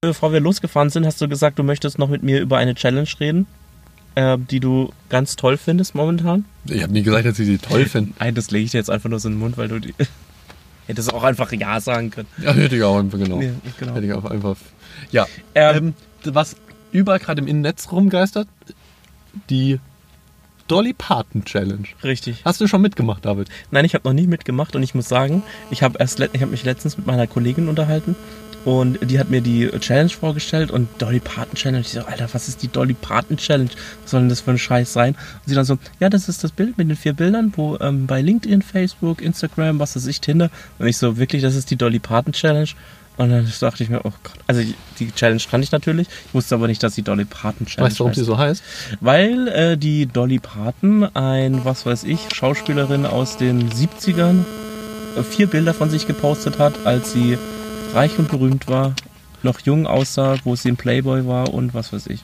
S1: Bevor wir losgefahren sind, hast du gesagt, du möchtest noch mit mir über eine Challenge reden, äh, die du ganz toll findest momentan.
S2: Ich habe nie gesagt, dass ich sie toll finde.
S1: Nein, das lege ich dir jetzt einfach nur so in den Mund, weil du die. Hättest auch einfach Ja sagen können.
S2: Ja, hätte ich auch einfach genau.
S1: Ja, genau.
S2: Hätte ich auch einfach. Ja.
S1: Ähm,
S2: Ähm, was überall gerade im Innennetz rumgeistert, die Dolly Parton Challenge.
S1: Richtig.
S2: Hast du schon mitgemacht, David?
S1: Nein, ich habe noch nie mitgemacht und ich muss sagen, ich habe habe mich letztens mit meiner Kollegin unterhalten und die hat mir die Challenge vorgestellt und Dolly Parton Challenge. Ich so, Alter, was ist die Dolly Parton Challenge? Was soll denn das für ein Scheiß sein? Und sie dann so, ja, das ist das Bild mit den vier Bildern, wo ähm, bei LinkedIn, Facebook, Instagram, was weiß ich, Tinder. Und ich so, wirklich, das ist die Dolly Parton Challenge? Und dann dachte ich mir, oh Gott. Also die Challenge kannte ich natürlich, ich wusste aber nicht, dass die Dolly Parton Challenge
S2: Weißt du, warum
S1: heißt.
S2: sie so heißt?
S1: Weil äh, die Dolly Parton, ein, was weiß ich, Schauspielerin aus den 70ern, äh, vier Bilder von sich gepostet hat, als sie reich und berühmt war, noch jung aussah, wo sie ein Playboy war und was weiß ich.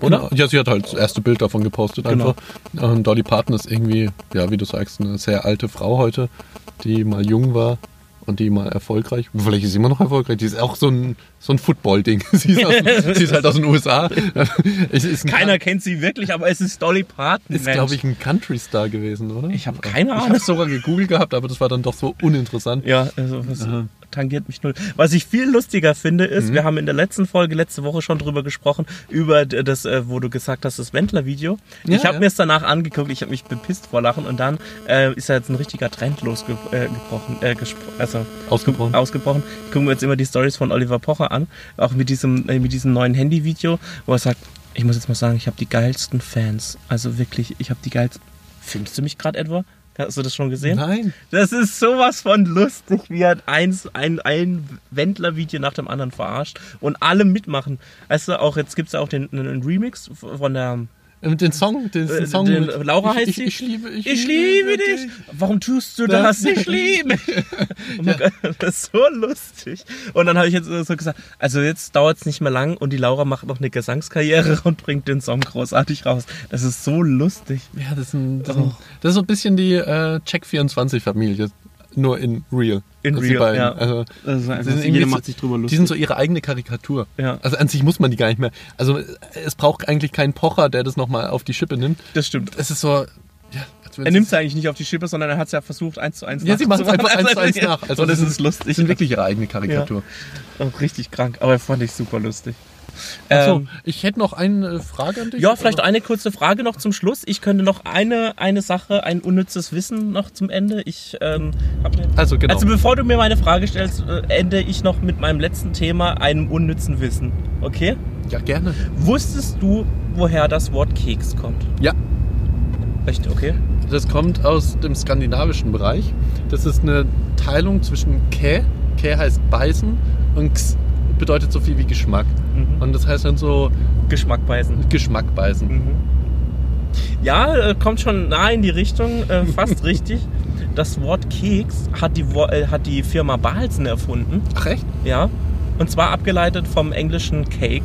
S1: Oder?
S2: Ja, sie hat halt das erste Bild davon gepostet
S1: Genau.
S2: einfach. Und Dolly Parton ist irgendwie, ja, wie du sagst, eine sehr alte Frau heute, die mal jung war und die mal erfolgreich. Vielleicht ist sie immer noch erfolgreich. Die ist auch so ein, so ein Football-Ding. Sie, sie ist halt aus den USA.
S1: Keiner kennt sie wirklich, aber es ist Dolly Parton.
S2: ist, glaube ich, ein Country-Star gewesen, oder?
S1: Ich habe keine
S2: Ich habe
S1: Ahnung.
S2: es sogar gegoogelt gehabt, aber das war dann doch so uninteressant.
S1: Ja, also das tangiert mich null. Was ich viel lustiger finde, ist,
S2: Mhm.
S1: wir haben in der letzten Folge letzte Woche schon drüber gesprochen, über das, äh, wo du gesagt hast, das Wendler-Video.
S2: Ja,
S1: ich habe
S2: ja.
S1: mir es danach angeguckt, ich habe mich bepisst vor Lachen und dann äh, ist ja jetzt ein richtiger Trend losgebrochen, äh, äh, also
S2: Ausgebrochen.
S1: ausgebrochen. Ich gucke mir jetzt immer die Stories von Oliver Pocher an, auch mit diesem, äh, mit diesem neuen Handy-Video, wo er sagt, ich muss jetzt mal sagen, ich habe die geilsten Fans. Also wirklich, ich habe die geilsten. Filmst du mich gerade etwa? Hast du das schon gesehen?
S2: Nein.
S1: Das ist sowas von lustig, wie er eins, ein, ein Wendler-Video nach dem anderen verarscht und alle mitmachen. Weißt du, auch jetzt gibt es ja auch den, einen Remix von der.
S2: Mit den Song, den,
S1: Äh,
S2: Song
S1: den-
S2: mit,
S1: Laura
S2: ich,
S1: heißt
S2: ich,
S1: sie?
S2: Ich liebe, ich,
S1: Ich liebe dich! Warum tust du
S2: Das-
S1: das? Ich liebe dich! Oh Gott, das ist so lustig. Und dann habe ich jetzt so gesagt, also jetzt dauert es nicht mehr lang und die Laura macht noch eine Gesangskarriere und bringt den Song großartig raus. Das ist so lustig.
S2: Ja, das ist, ein, das, ist
S1: Oh.
S2: ein, das ist so ein bisschen die äh, Check24-Familie. Nur in real.
S1: In
S2: Das die
S1: real,
S2: beiden.
S1: ja.
S2: Also,
S1: Das
S2: sie
S1: einfach, jeder macht sich drüber
S2: die
S1: lustig.
S2: sind so ihre eigene Karikatur.
S1: Ja.
S2: Also an sich muss man die gar nicht mehr. Also es braucht eigentlich keinen Pocher, der das nochmal auf die Schippe nimmt.
S1: das stimmt.
S2: Es ist so. Ja,
S1: Er nimmt es eigentlich nicht auf die Schippe, sondern er hat es ja versucht, eins zu eins
S2: Ja, sie machen es einfach eins zu eins nach.
S1: Also, und das ist lustig.
S2: sind wirklich ihre eigene Karikatur.
S1: Auch richtig krank, aber fand ich super lustig.
S2: Achso,
S1: Ähm,
S2: ich hätte noch eine Frage an dich.
S1: ja, vielleicht eine kurze Frage noch zum Schluss. Ich könnte noch eine, eine Sache, ein unnützes Wissen noch zum Ende. Ich ähm, mir
S2: Also genau.
S1: Also bevor du mir meine Frage stellst, äh, ende ich noch mit meinem letzten Thema, einem unnützen Wissen. Okay?
S2: ja, gerne.
S1: Wusstest du, woher das Wort Keks kommt?
S2: Ja,
S1: Echt? Okay.
S2: Das kommt aus dem skandinavischen Bereich. Das ist eine Teilung zwischen Kä, Kä heißt beißen und X bedeutet so viel wie Geschmack.
S1: Mhm.
S2: Und das heißt dann so
S1: Geschmack beißen.
S2: Geschmack beißen.
S1: Mhm. Ja, äh, kommt schon nah in die Richtung, äh, fast richtig. Das Wort Keks hat die, äh, hat die Firma Balsen erfunden.
S2: Ach echt?
S1: Ja. Und zwar abgeleitet vom englischen Cake.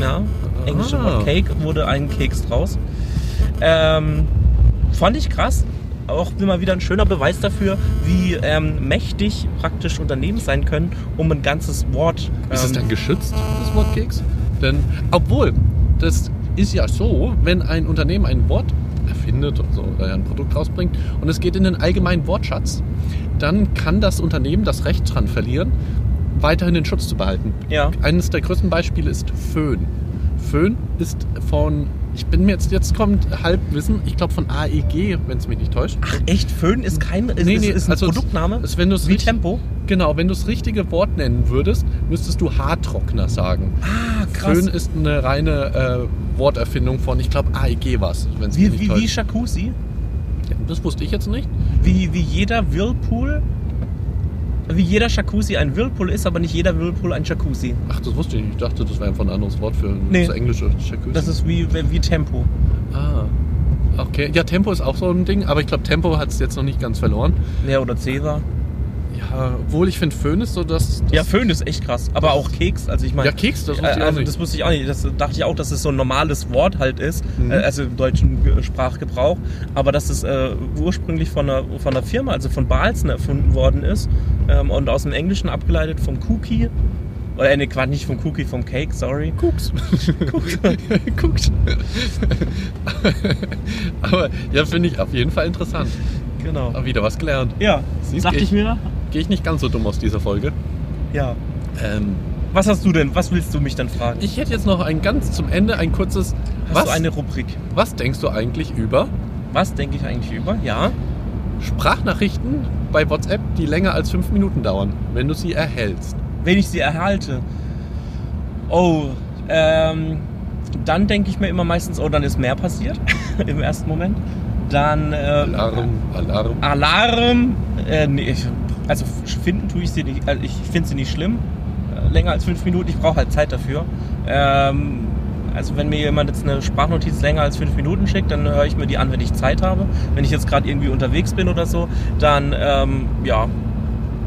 S1: Ja. Englische
S2: Ah.
S1: Wort Cake wurde ein Keks draus. Ähm, fand ich krass. Auch immer wieder ein schöner Beweis dafür, wie ähm, mächtig praktisch Unternehmen sein können, um ein ganzes Wort.
S2: Ist es
S1: ähm,
S2: dann geschützt, das Wort Keks? Denn, obwohl, das ist ja so, wenn ein Unternehmen ein Wort erfindet so, oder ein Produkt rausbringt und es geht in den allgemeinen Wortschatz, dann kann das Unternehmen das Recht dran verlieren, weiterhin den Schutz zu behalten.
S1: Ja.
S2: Eines der größten Beispiele ist Föhn. Föhn ist von, ich bin mir jetzt, jetzt kommt Halbwissen, ich glaube von AEG, wenn es mich nicht täuscht.
S1: Ach echt, Föhn ist kein ist,
S2: Nee, nee,
S1: ist, ist ein
S2: also
S1: Produktname?
S2: es- wenn du's
S1: Wie
S2: richtig-
S1: Tempo?
S2: Genau, wenn du das richtige Wort nennen würdest, müsstest du Haartrockner sagen.
S1: Ah,
S2: Föhn ist eine reine äh, Worterfindung von, ich glaube, AEG war es, wenn es mich
S1: Wie,
S2: nicht
S1: wie, wie
S2: täuscht.
S1: Jacuzzi?
S2: Das wusste ich jetzt nicht.
S1: Wie, wie jeder Whirlpool? Wie jeder Jacuzzi ein Whirlpool ist, aber nicht jeder Whirlpool ein Jacuzzi.
S2: Ach, das wusste ich nicht. Ich dachte, das wäre einfach ein anderes Wort für
S1: Nee.
S2: das englische Jacuzzi.
S1: Das ist wie, wie Tempo.
S2: ah, okay. Ja, Tempo ist auch so ein Ding, aber ich glaube, Tempo hat es jetzt noch nicht ganz verloren.
S1: Ja, oder Cäsar.
S2: Ja, obwohl ich finde, Föhn ist so das... das
S1: Ja, Föhn ist echt krass. Aber auch Keks. Also ich meine.
S2: Ja, Keks, das wusste ich auch
S1: also
S2: nicht.
S1: das wusste ich auch nicht. Das dachte ich auch, dass es so ein normales Wort halt ist,
S2: Mhm.
S1: äh, also im deutschen Ge- Sprachgebrauch. Aber dass es äh, ursprünglich von einer, von einer Firma, also von Balzen erfunden worden ist ähm, und aus dem Englischen abgeleitet vom Cookie. Oder äh, nee, Quatsch, nicht vom Cookie, vom Cake, sorry.
S2: Guckt. Guckt. aber ja, finde ich auf jeden Fall interessant.
S1: Genau.
S2: Aber wieder was gelernt.
S1: Ja,
S2: Siehst,
S1: dachte ich mir.
S2: Gehe ich nicht ganz so dumm aus dieser Folge.
S1: Ja.
S2: Ähm,
S1: Was hast du denn? Was willst du mich denn fragen?
S2: ich hätte jetzt noch ein ganz zum Ende ein kurzes...
S1: Hast
S2: was,
S1: du eine Rubrik?
S2: was denkst du eigentlich über
S1: Was denke ich eigentlich über? Ja.
S2: Sprachnachrichten bei WhatsApp, die länger als fünf Minuten dauern, wenn du sie erhältst?
S1: Wenn ich sie erhalte. Oh, ähm, dann denke ich mir immer meistens, oh, dann ist mehr passiert im ersten Moment. Dann äh,
S2: Alarm, Alarm.
S1: Alarm. Äh, nee, ich, also finden tue ich sie nicht. Also ich finde sie nicht schlimm. Äh, länger als fünf Minuten. Ich brauche halt Zeit dafür. Ähm, also wenn mir jemand jetzt eine Sprachnotiz länger als fünf Minuten schickt, dann höre ich mir die an, wenn ich Zeit habe. Wenn ich jetzt gerade irgendwie unterwegs bin oder so, dann ähm, ja,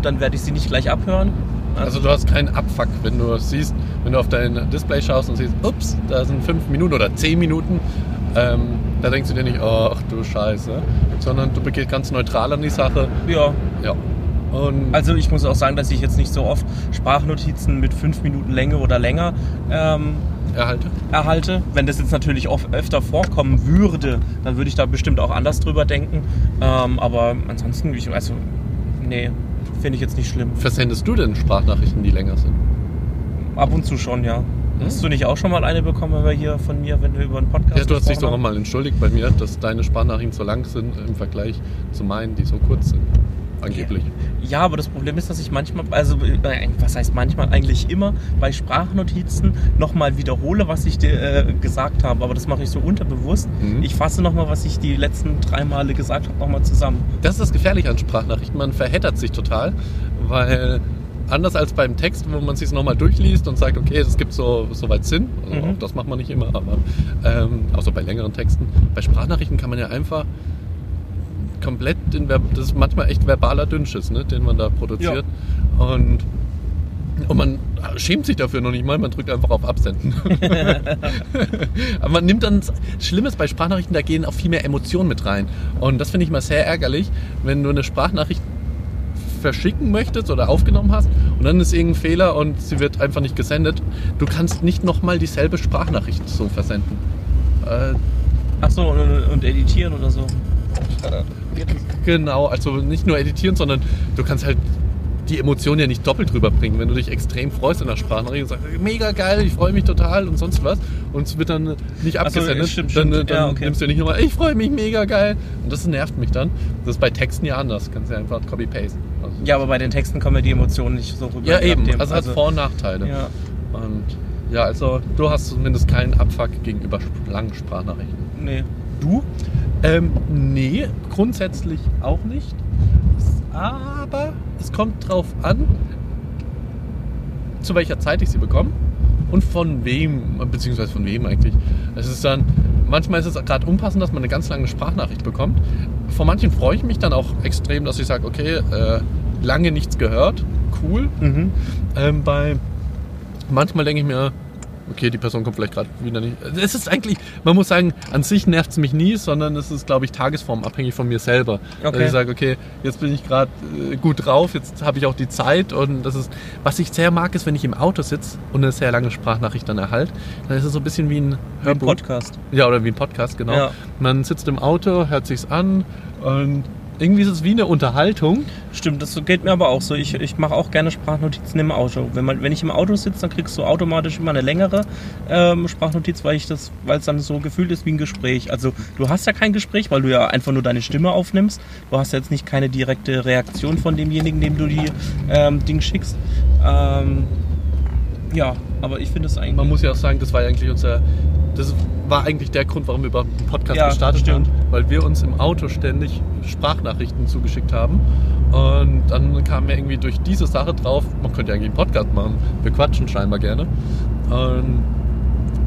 S1: dann werde ich sie nicht gleich abhören.
S2: Also du hast keinen Abfuck, wenn du siehst, wenn du auf dein Display schaust und siehst, ups, da sind fünf Minuten oder zehn Minuten. Ähm, da denkst du dir nicht, ach du Scheiße, sondern du begehst ganz neutral an die Sache.
S1: ja,
S2: Ja. Und
S1: Also ich muss auch sagen, dass ich jetzt nicht so oft Sprachnotizen mit fünf Minuten Länge oder länger ähm,
S2: erhalte.
S1: erhalte. Wenn das jetzt natürlich oft, öfter vorkommen würde, dann würde ich da bestimmt auch anders drüber denken. Ähm, aber ansonsten, ich, also, nee, finde ich jetzt nicht schlimm.
S2: Versendest du denn Sprachnachrichten, die länger sind?
S1: Ab und zu schon, ja.
S2: Hm?
S1: Hast du nicht auch schon mal eine bekommen, wenn wir hier von mir, wenn wir über einen Podcast
S2: Ja, du hast dich doch
S1: haben?
S2: mal entschuldigt bei mir, dass deine Sprachnachrichten so lang sind im Vergleich zu meinen, die so kurz sind. Angeblich.
S1: Ja, aber das Problem ist, dass ich manchmal, also äh, was heißt manchmal, eigentlich immer bei Sprachnotizen nochmal wiederhole, was ich dir äh, gesagt habe. Aber das mache ich so unterbewusst.
S2: Mhm.
S1: Ich fasse nochmal, was ich die letzten drei Male gesagt habe, nochmal zusammen.
S2: Das ist das Gefährliche an Sprachnachrichten. Man verheddert sich total, weil anders als beim Text, wo man sich nochmal durchliest und sagt, okay, das gibt so, so weit Sinn. Also
S1: Mhm.
S2: Das macht man nicht immer, aber ähm, außer bei längeren Texten. Bei Sprachnachrichten kann man ja einfach komplett, in, das ist manchmal echt verbaler Dünnschiss, ne, den man da produziert. Und, und man schämt sich dafür noch nicht mal, man drückt einfach auf Absenden. Aber man nimmt dann, das Schlimme ist bei Sprachnachrichten, da gehen auch viel mehr Emotionen mit rein. Und das finde ich mal sehr ärgerlich, wenn du eine Sprachnachricht verschicken möchtest oder aufgenommen hast und dann ist irgendein Fehler und sie wird einfach nicht gesendet. Du kannst nicht nochmal dieselbe Sprachnachricht so versenden. Äh,
S1: Ach so, und, und editieren oder so.
S2: Genau, also nicht nur editieren, sondern du kannst halt die Emotionen ja nicht doppelt rüberbringen. Wenn du dich extrem freust in der Sprachnachricht und sagst, mega geil, ich freue mich total und sonst was und es wird dann nicht
S1: Ach so,
S2: abgesendet,
S1: stimmt,
S2: dann,
S1: stimmt.
S2: dann
S1: Ja, okay.
S2: nimmst du ja nicht nochmal, ich freue mich mega geil und das nervt mich dann. Das ist bei Texten ja anders, kannst du ja einfach copy-paste. Also,
S1: Ja, aber bei den Texten kommen ja die Emotionen nicht so rüber.
S2: ja eben,
S1: nachdem.
S2: also hat Vor- und Nachteile.
S1: Ja.
S2: Und ja, also du hast zumindest keinen Abfuck gegenüber langen Sprachnachrichten.
S1: Nee. Du?
S2: Ähm, nee, grundsätzlich auch nicht. Aber es kommt drauf an, zu welcher Zeit ich sie bekomme und von wem, beziehungsweise von wem eigentlich. Es ist dann, manchmal ist es gerade unpassend, dass man eine ganz lange Sprachnachricht bekommt. Von manchen freue ich mich dann auch extrem, dass ich sage, okay, äh, lange nichts gehört, cool.
S1: Mhm.
S2: Ähm, bei manchmal denke ich mir, okay, die Person kommt vielleicht gerade wieder nicht. Es ist eigentlich, man muss sagen, an sich nervt es mich nie, sondern es ist, glaube ich, tagesformabhängig von mir selber.
S1: Okay.
S2: Dass ich sage, okay, jetzt bin ich gerade äh, gut drauf, jetzt habe ich auch die Zeit und das ist, was ich sehr mag, ist, wenn ich im Auto sitze und eine sehr lange Sprachnachricht dann erhalte, dann ist es so ein bisschen wie ein
S1: Wie ein
S2: Hörbuch.
S1: Podcast.
S2: Ja, oder wie ein Podcast, genau.
S1: Ja.
S2: Man sitzt im Auto, hört sich's an und irgendwie ist es wie eine Unterhaltung.
S1: Stimmt, das geht mir aber auch so. Ich, ich mache auch gerne Sprachnotizen im Auto. Wenn, man, wenn ich im Auto sitze, dann kriegst du automatisch immer eine längere ähm, Sprachnotiz, weil ich das, weil es dann so gefühlt ist wie ein Gespräch. Also du hast ja kein Gespräch, weil du ja einfach nur deine Stimme aufnimmst. Du hast jetzt nicht keine direkte Reaktion von demjenigen, dem du die ähm, Ding schickst. Ähm, ja, aber ich finde es eigentlich.
S2: Man muss ja auch sagen, das war ja eigentlich unser. Das war eigentlich der Grund, warum wir überhaupt einen Podcast
S1: Ja,
S2: gestartet
S1: stimmt.
S2: haben, weil wir uns im Auto ständig Sprachnachrichten zugeschickt haben. Und dann kam mir irgendwie durch diese Sache drauf, man könnte ja eigentlich einen Podcast machen. Wir quatschen scheinbar gerne. Und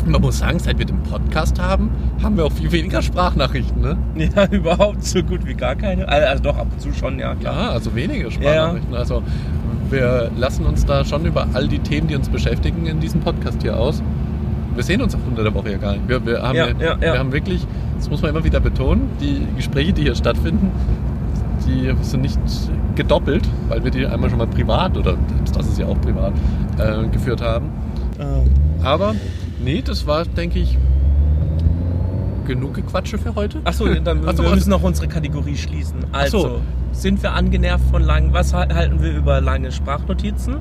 S2: man muss sagen, seit wir den Podcast haben, haben wir auch viel weniger Sprachnachrichten. Ne?
S1: Ja, überhaupt so gut wie gar keine. Also doch, ab und zu schon, ja, klar.
S2: Ja, also wenige Sprachnachrichten. Also wir lassen uns da schon über all die Themen, die uns beschäftigen, in diesem Podcast hier aus. Wir sehen uns auch unter der Woche ja gar nicht. Wir, wir, haben,
S1: Ja,
S2: ja, wir haben wirklich, das muss man immer wieder betonen, die Gespräche, die hier stattfinden, die sind nicht gedoppelt, weil wir die einmal schon mal privat, oder das ist ja auch privat, äh, geführt haben.
S1: Äh,
S2: Aber nee, das war, denke ich, genug Gequatsche für heute.
S1: Achso, dann
S2: Ach so,
S1: wir müssen noch unsere Kategorie schließen. Also,
S2: so.
S1: sind wir angenervt von langen, was hal- halten wir über lange Sprachnotizen?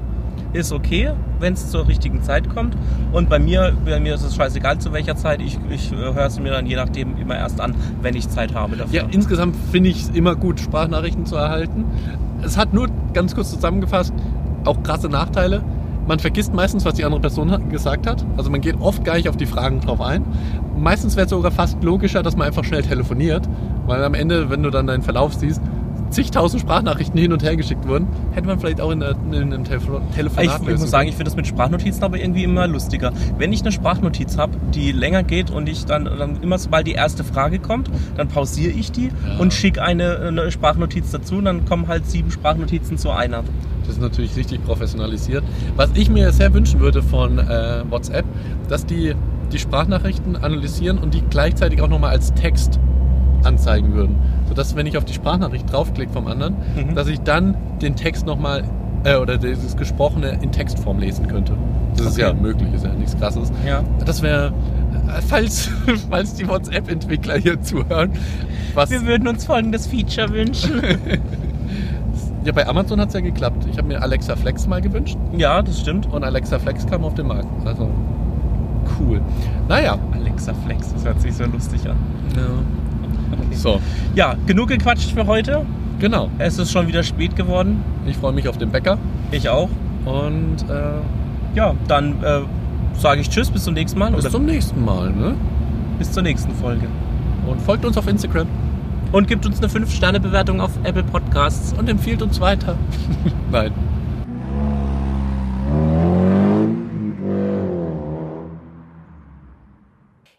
S1: Ist okay, wenn es zur richtigen Zeit kommt. Und bei mir, bei mir ist es scheißegal zu welcher Zeit. Ich, ich äh, höre es mir dann je nachdem immer erst an, wenn ich Zeit habe dafür.
S2: Ja, insgesamt finde ich es immer gut, Sprachnachrichten zu erhalten. Es hat nur ganz kurz zusammengefasst auch krasse Nachteile. Man vergisst meistens, was die andere Person gesagt hat. Also man geht oft gar nicht auf die Fragen drauf ein. Meistens wäre es sogar fast logischer, dass man einfach schnell telefoniert. Weil am Ende, wenn du dann deinen Verlauf siehst, zigtausend Sprachnachrichten hin und her geschickt wurden, hätte man vielleicht auch in, der, in einem Telefon
S1: Ich,
S2: Telefonat
S1: ich
S2: lösen
S1: muss sagen, ich finde das mit Sprachnotizen aber irgendwie immer lustiger. Wenn ich eine Sprachnotiz habe, die länger geht und ich dann, dann immer sobald die erste Frage kommt, dann pausiere ich die
S2: Ja.
S1: und schicke eine, eine Sprachnotiz dazu und dann kommen halt sieben Sprachnotizen zu einer.
S2: Das ist natürlich richtig professionalisiert. Was ich mir sehr wünschen würde von äh, WhatsApp, dass die die Sprachnachrichten analysieren und die gleichzeitig auch nochmal als Text anzeigen würden. Sodass, wenn ich auf die Sprachnachricht draufklicke vom anderen,
S1: Mhm.
S2: dass ich dann den Text nochmal äh, oder dieses Gesprochene in Textform lesen könnte. Das ist
S1: Okay.
S2: ja möglich, ist ja nichts krasses.
S1: Ja.
S2: Das wäre, äh, falls, falls die WhatsApp-Entwickler hier zuhören, was
S1: Wir würden uns folgendes Feature wünschen.
S2: ja bei Amazon hat es ja geklappt. Ich habe mir Alexa Flex mal gewünscht.
S1: ja, das stimmt.
S2: und Alexa Flex kam auf den Markt. Also cool. Naja.
S1: Alexa Flex, das hört sich so lustig an.
S2: So,
S1: Ja, genug gequatscht für heute.
S2: genau.
S1: Es ist schon wieder spät geworden.
S2: Ich freue mich auf den Bäcker
S1: Ich auch.
S2: und äh,
S1: Ja, dann äh, sage ich Tschüss, bis zum nächsten Mal.
S2: bis
S1: oder
S2: zum nächsten Mal. Ne?
S1: bis zur nächsten Folge.
S2: Und folgt uns auf Instagram
S1: Und gibt uns eine 5-Sterne-Bewertung auf Apple Podcasts.
S2: und empfiehlt uns weiter. Nein.